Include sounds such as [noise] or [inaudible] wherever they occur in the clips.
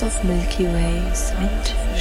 Of Milky Ways, and für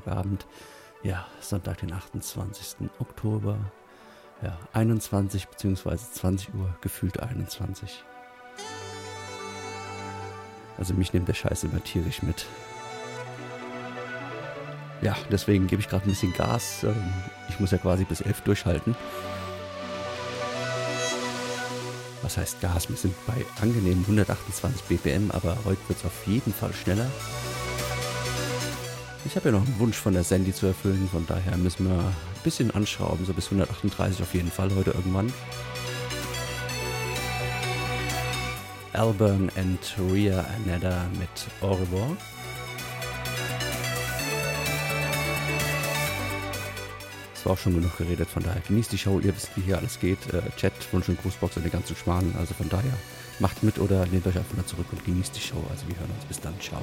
Sonntagabend. Ja, Sonntag, den 28. Oktober. Ja, 21 bzw. 20 Uhr, gefühlt 21. Also mich nimmt der Scheiß immer tierisch mit. Ja, deswegen gebe ich gerade ein bisschen Gas. Ähm, ich muss ja quasi bis 11 durchhalten. Was heißt Gas? Wir sind bei angenehmen 128 BPM, aber heute wird es auf jeden Fall schneller. Ich habe ja noch einen Wunsch von der Sandy zu erfüllen, von daher müssen wir ein bisschen anschrauben, so bis 138 auf jeden Fall heute irgendwann. Alburn and Ria Aneda mit revoir. Es war auch schon genug geredet, von daher genießt die Show, ihr wisst, wie hier alles geht. Äh, Chat, Wunsch und Grußbox und den ganzen Schmarrn. Also von daher macht mit oder lehnt euch einfach mal zurück und genießt die Show. Also wir hören uns. Bis dann. Ciao.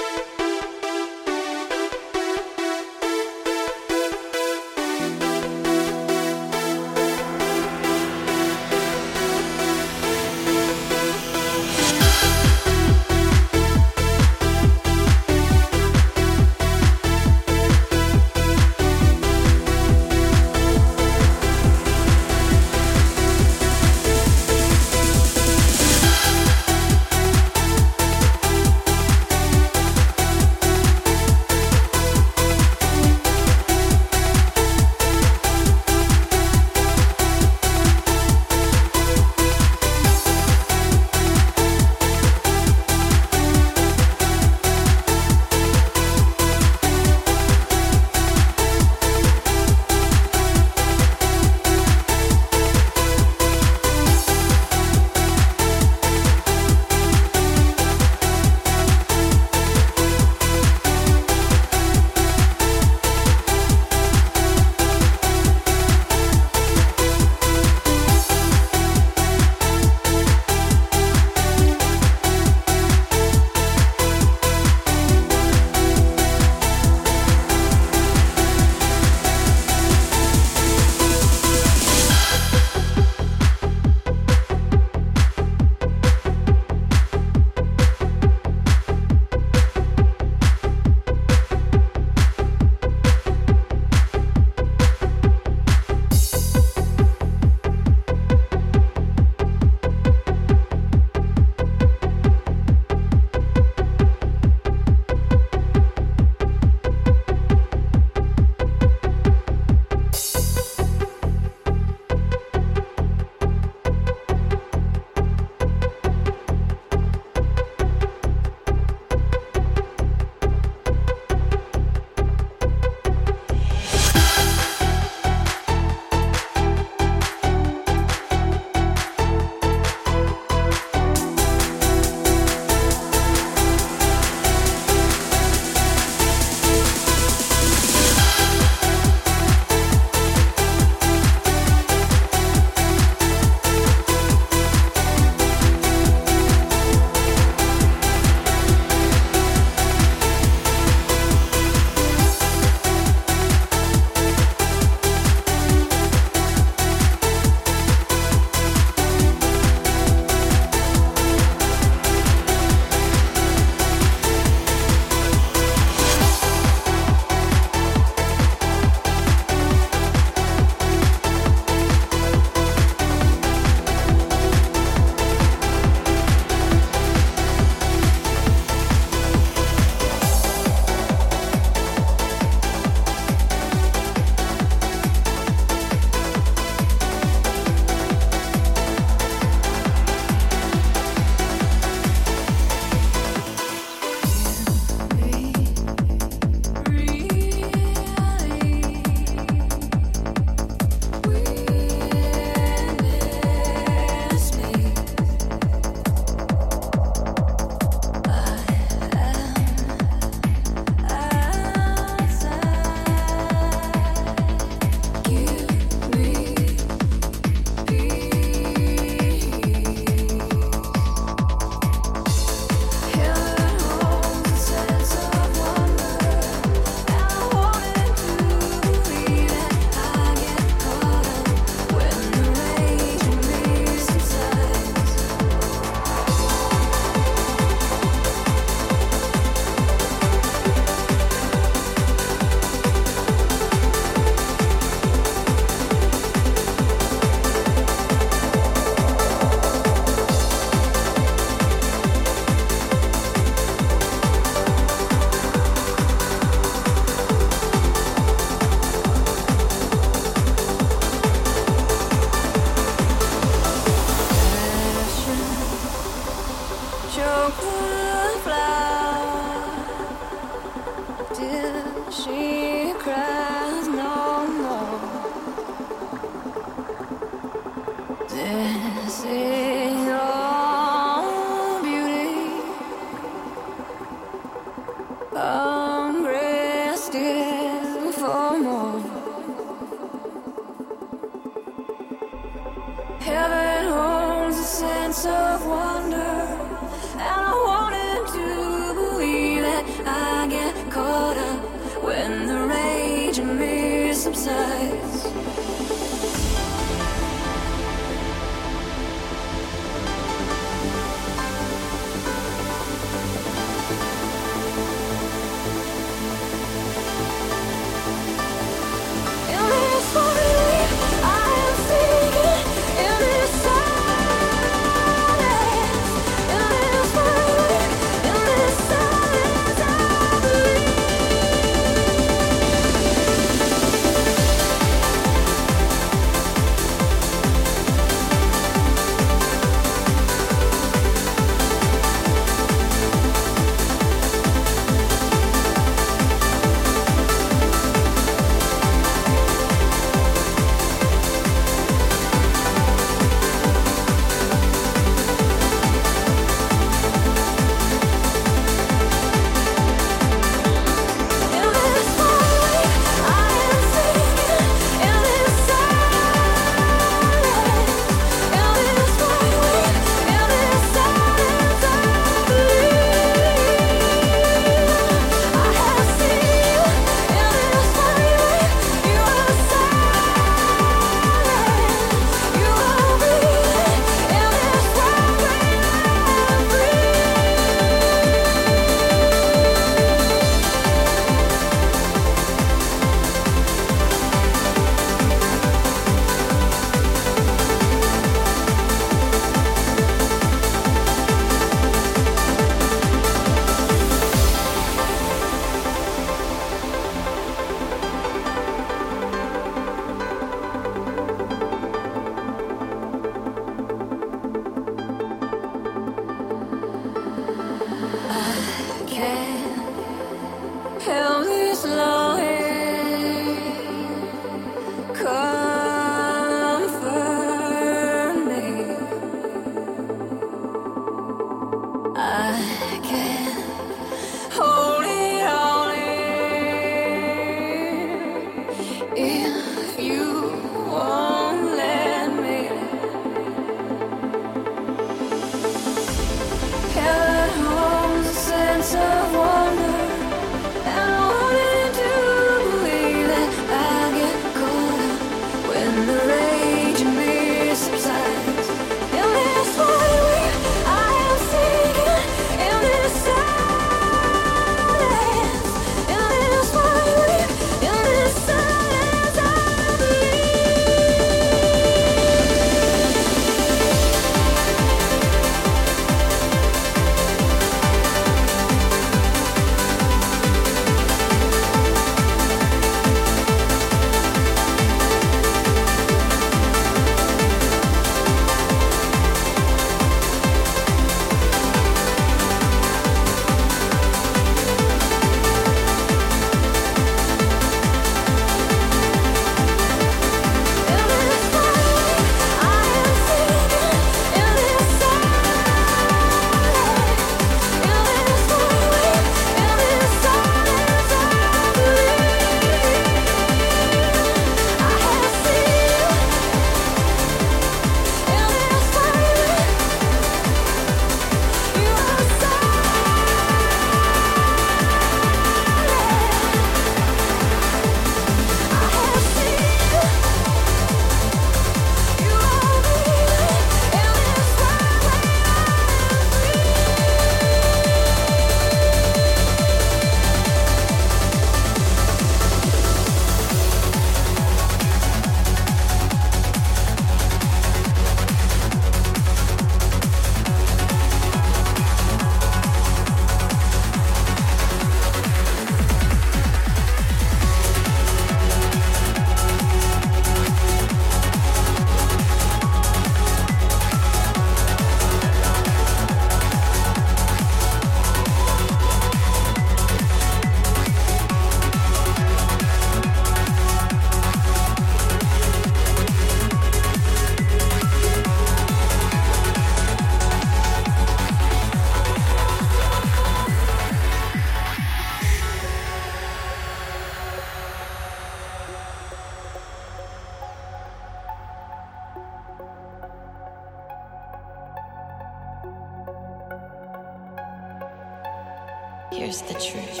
Here's the truth.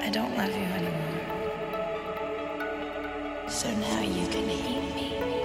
I don't love you anymore. So now you can hate me.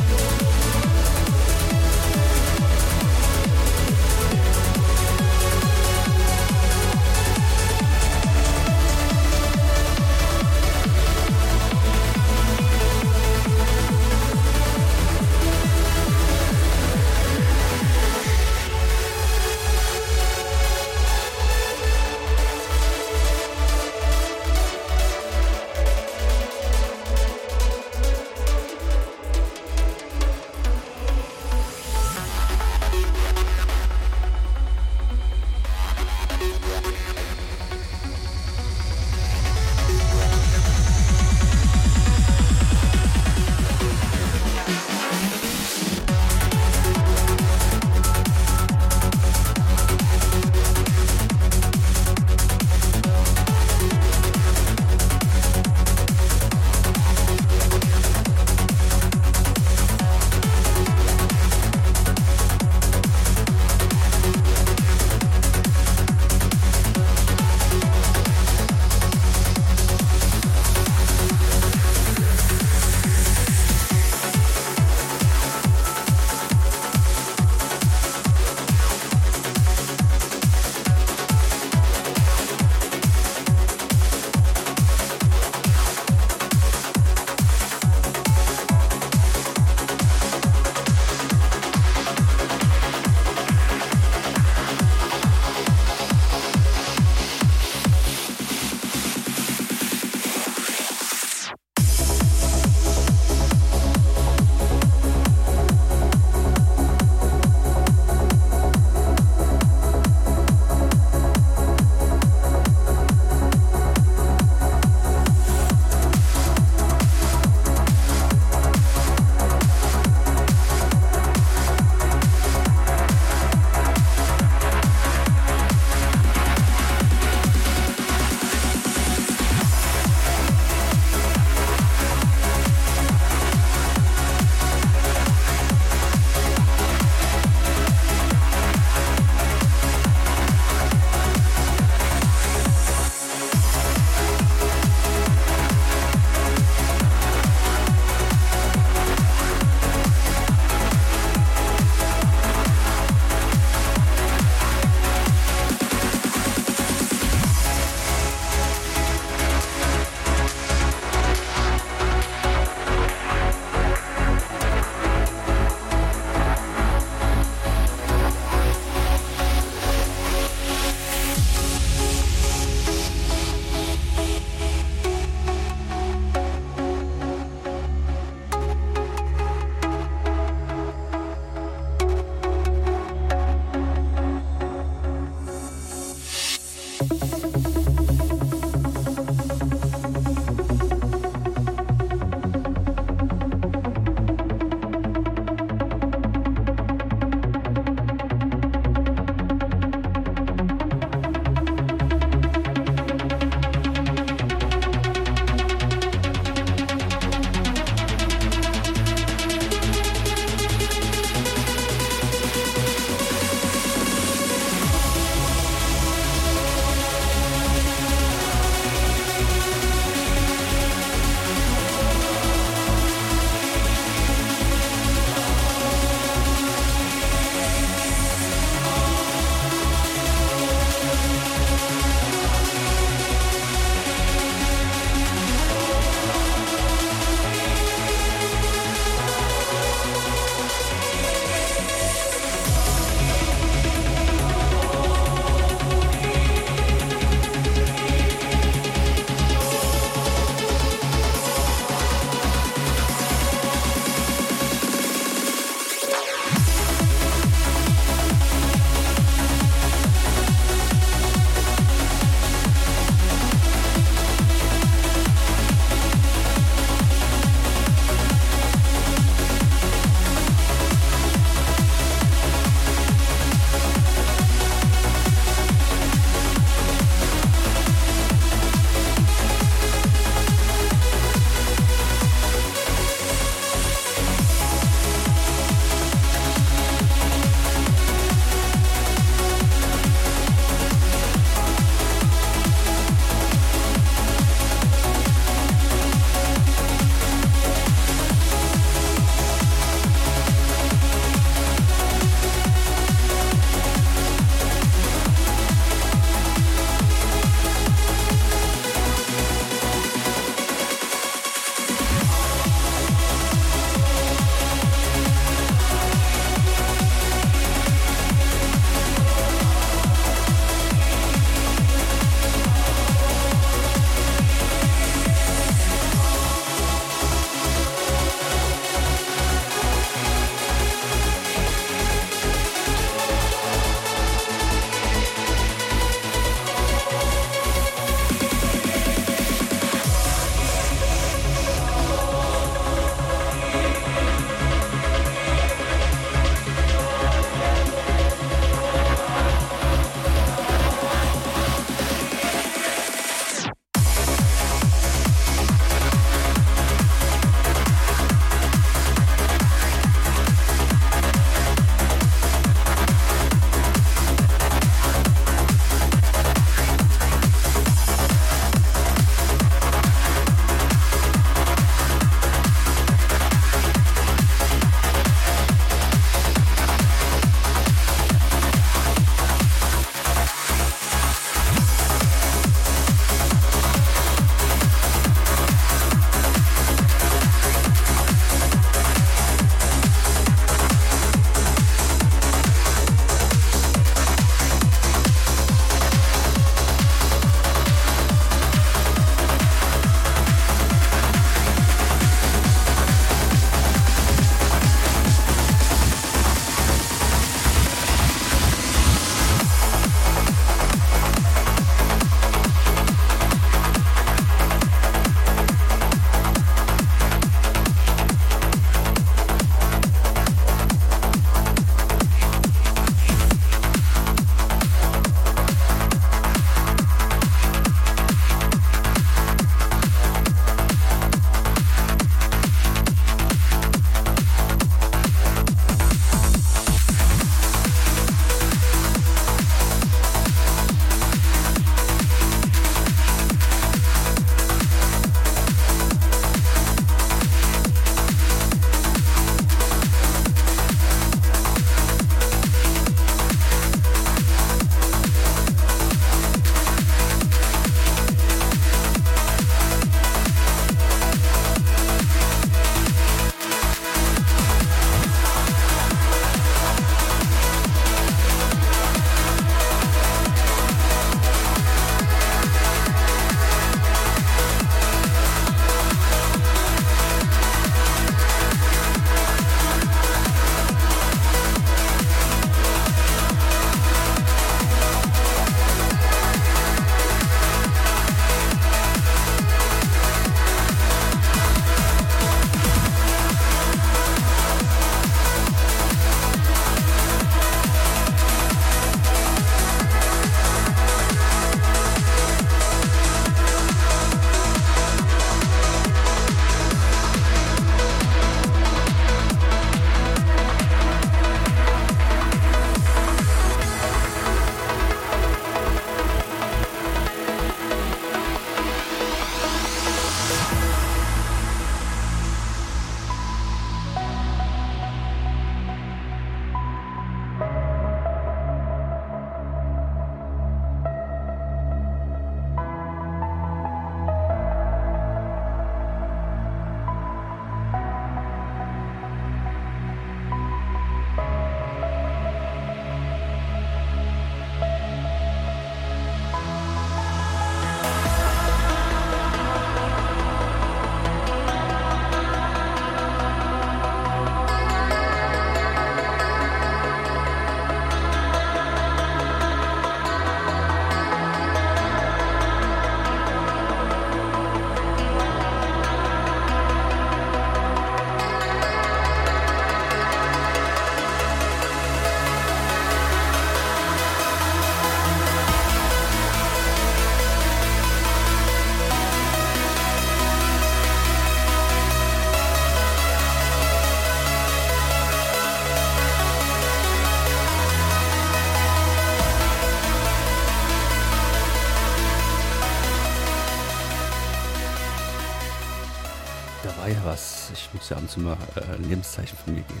Und zu mal äh, ein Lebenszeichen von mir geben.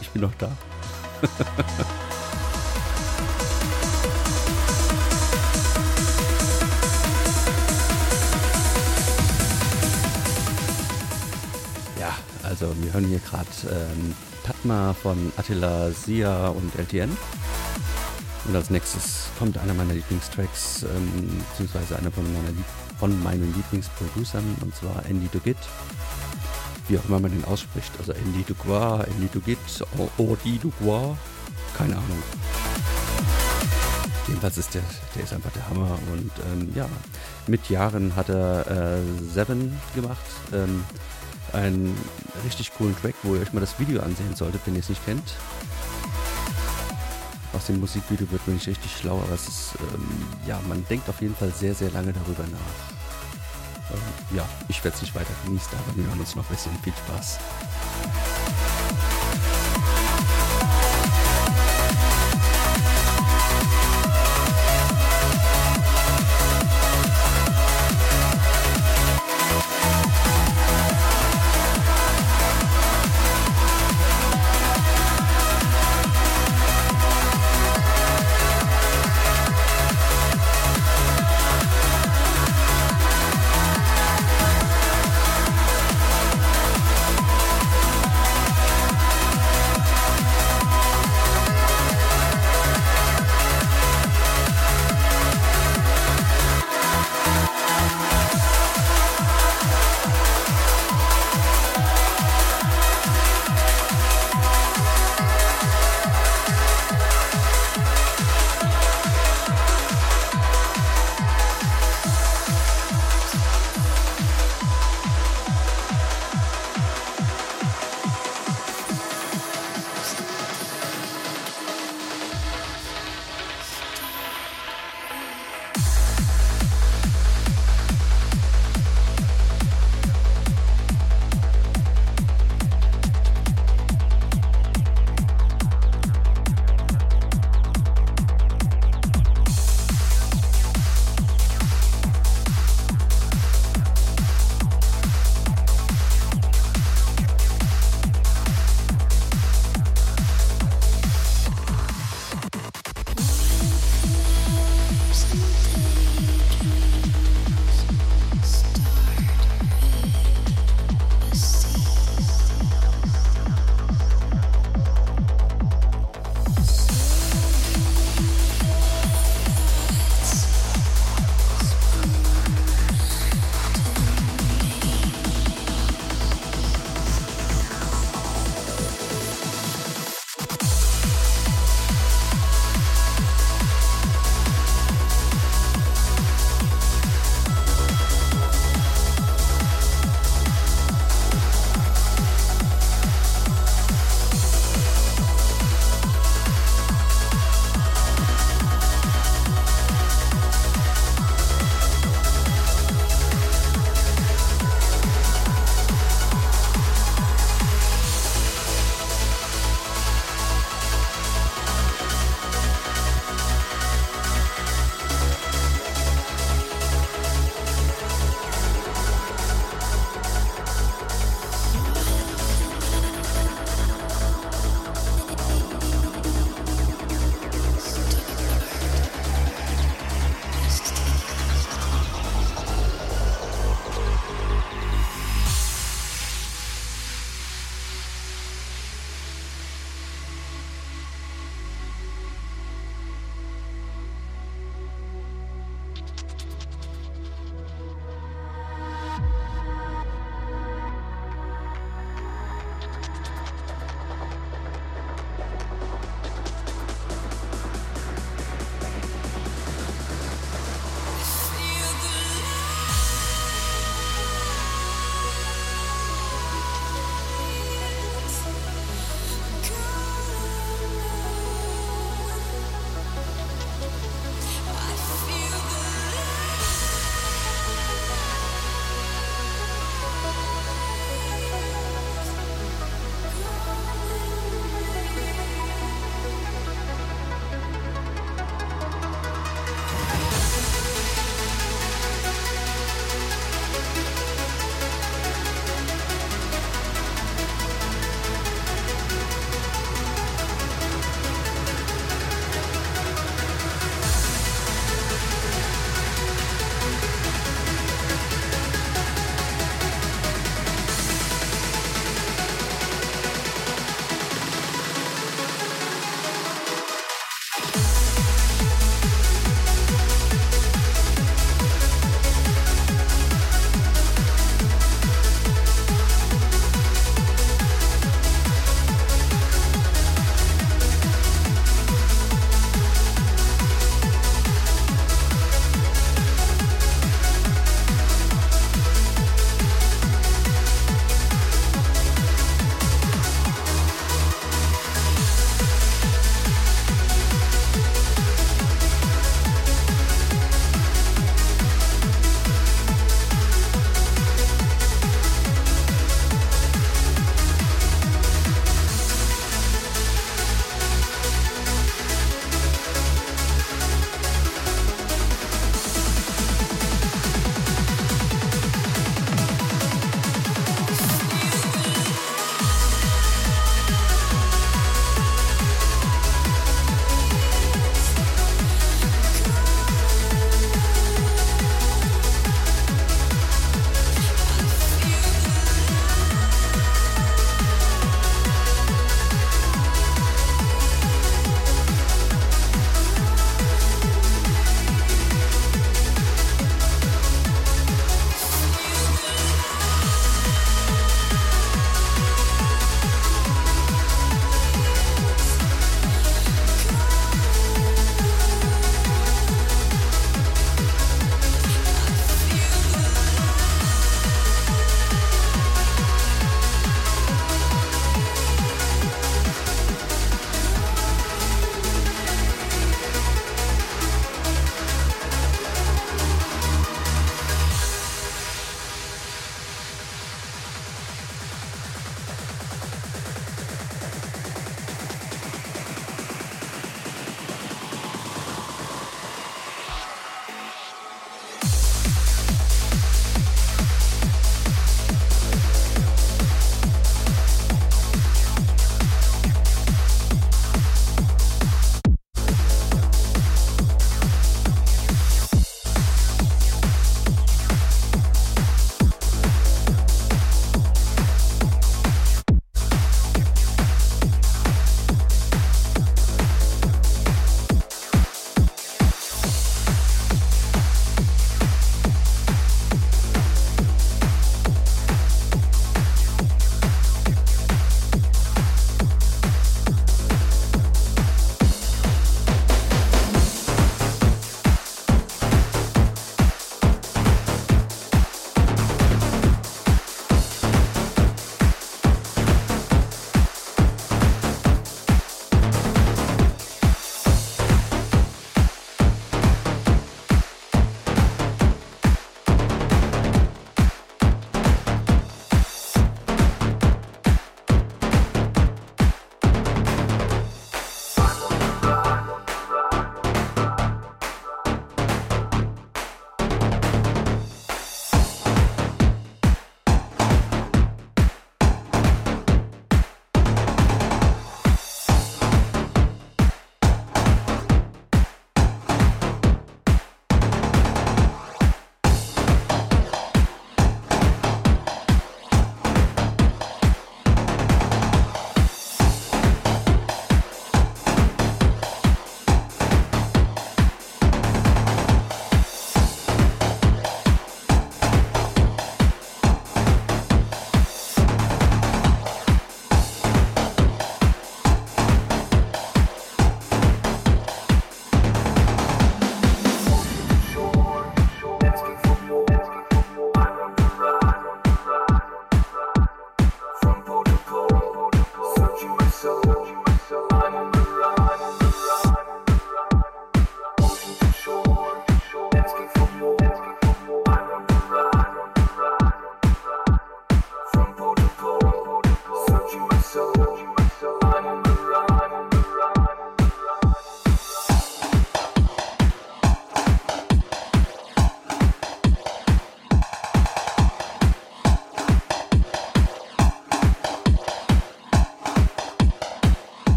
Ich bin noch da. [laughs] ja, also wir hören hier gerade ähm, Padma von Attila Sia und LTN. Und als nächstes kommt einer meiner Lieblingstracks, ähm, beziehungsweise einer von, meiner von meinen Lieblingsproducern, und zwar Andy Dugit. Wie auch immer man den ausspricht. Also Andy Dugois, Andy Dugit, Odi Dugois, keine Ahnung. Jedenfalls ist der, der ist einfach der Hammer und ähm, ja, mit Jahren hat er äh, Seven gemacht. Ähm, einen richtig coolen Track, wo ihr euch mal das Video ansehen solltet, wenn ihr es nicht kennt. Aus dem Musikvideo wird man nicht richtig schlau, aber es ist, ähm, ja, man denkt auf jeden Fall sehr, sehr lange darüber nach. Ähm, ja, ich werde es nicht weiter genießen, aber wir hören uns noch ein bisschen. Viel Spaß.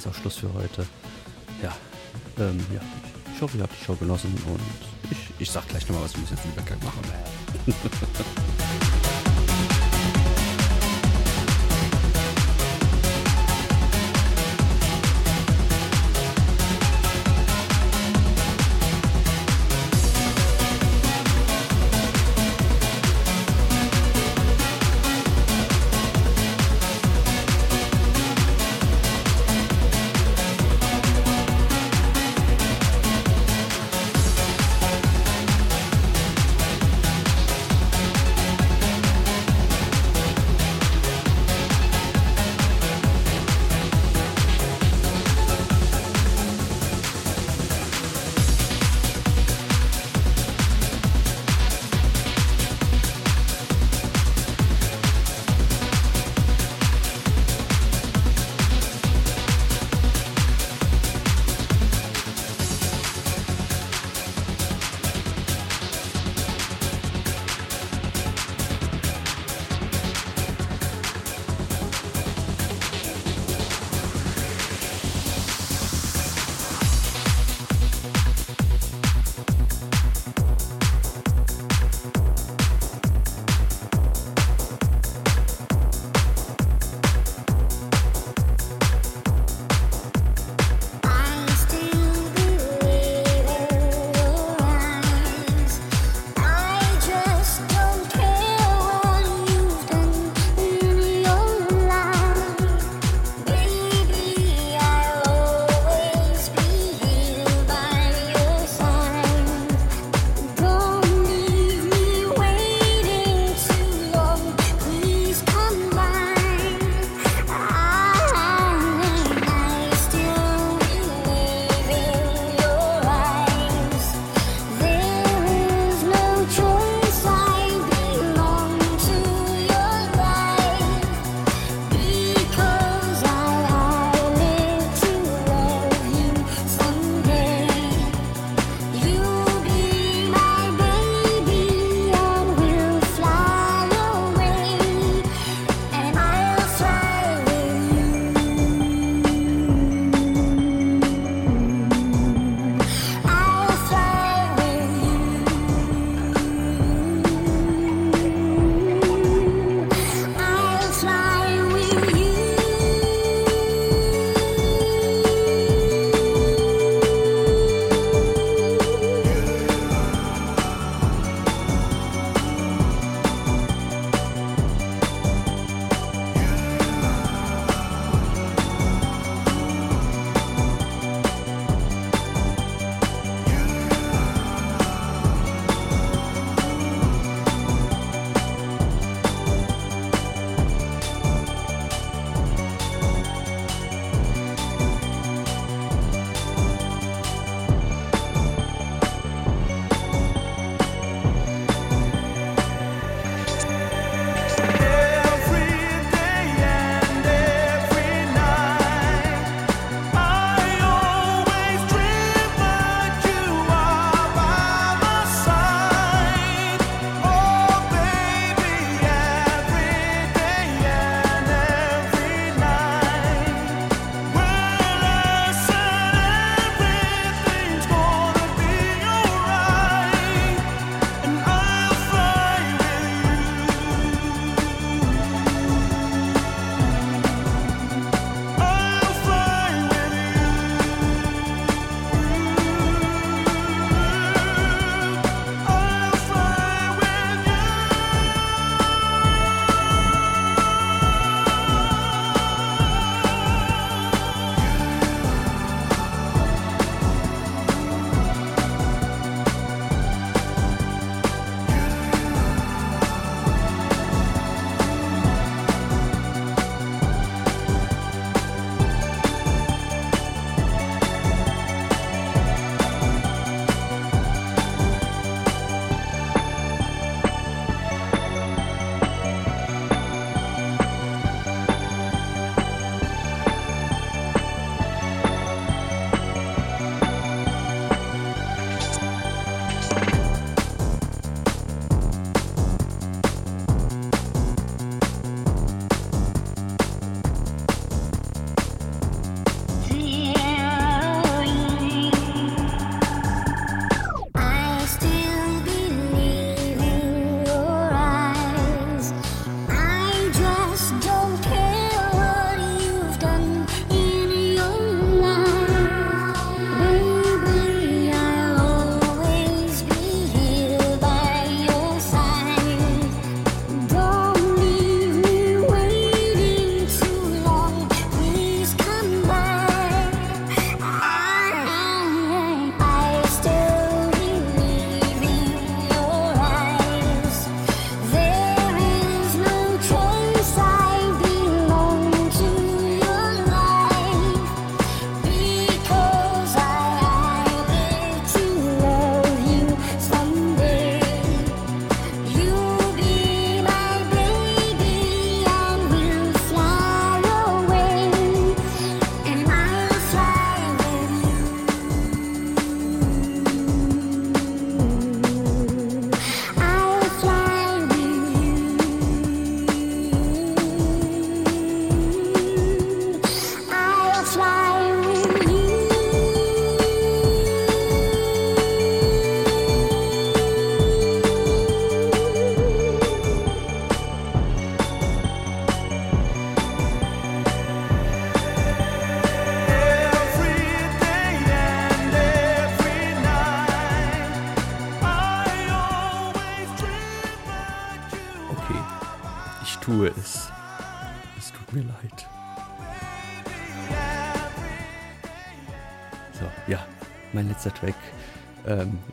Ist auch Schluss für heute. Ja, ähm, ja. Ich hoffe, ihr habt die Show genossen und ich, ich sag gleich nochmal, was muss jetzt Übergang machen. [laughs]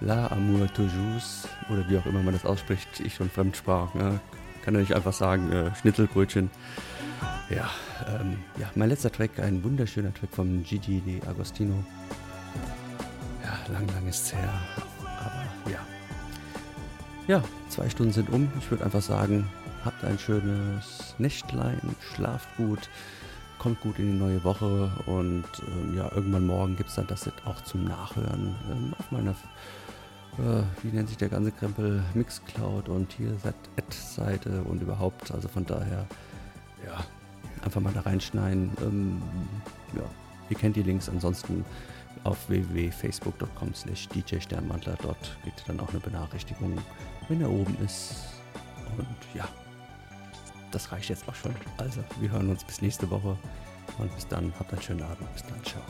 La Amour Toujours, oder wie auch immer man das ausspricht, ich schon Fremdsprach, ne? kann ja nicht einfach sagen, äh, Schnitzelbrötchen. Ja, ähm, ja, mein letzter Track, ein wunderschöner Track von Gigi Di Agostino. Ja, lang, lang ist es her, aber ja. Ja, zwei Stunden sind um. Ich würde einfach sagen, habt ein schönes Nächtlein, schlaft gut, kommt gut in die neue Woche und ähm, ja, irgendwann morgen gibt es dann das auch zum Nachhören ähm, auf meiner, äh, wie nennt sich der ganze Krempel, Mixcloud und hier Seite und überhaupt. Also von daher, ja, einfach mal da reinschneiden. Ähm, ja, ihr kennt die Links, ansonsten auf www.facebook.com slash djsternmantler. Dort kriegt dann auch eine Benachrichtigung, wenn er oben ist. Und ja, das reicht jetzt auch schon. Also, wir hören uns bis nächste Woche. Und bis dann, habt einen schönen Abend. Bis dann, ciao.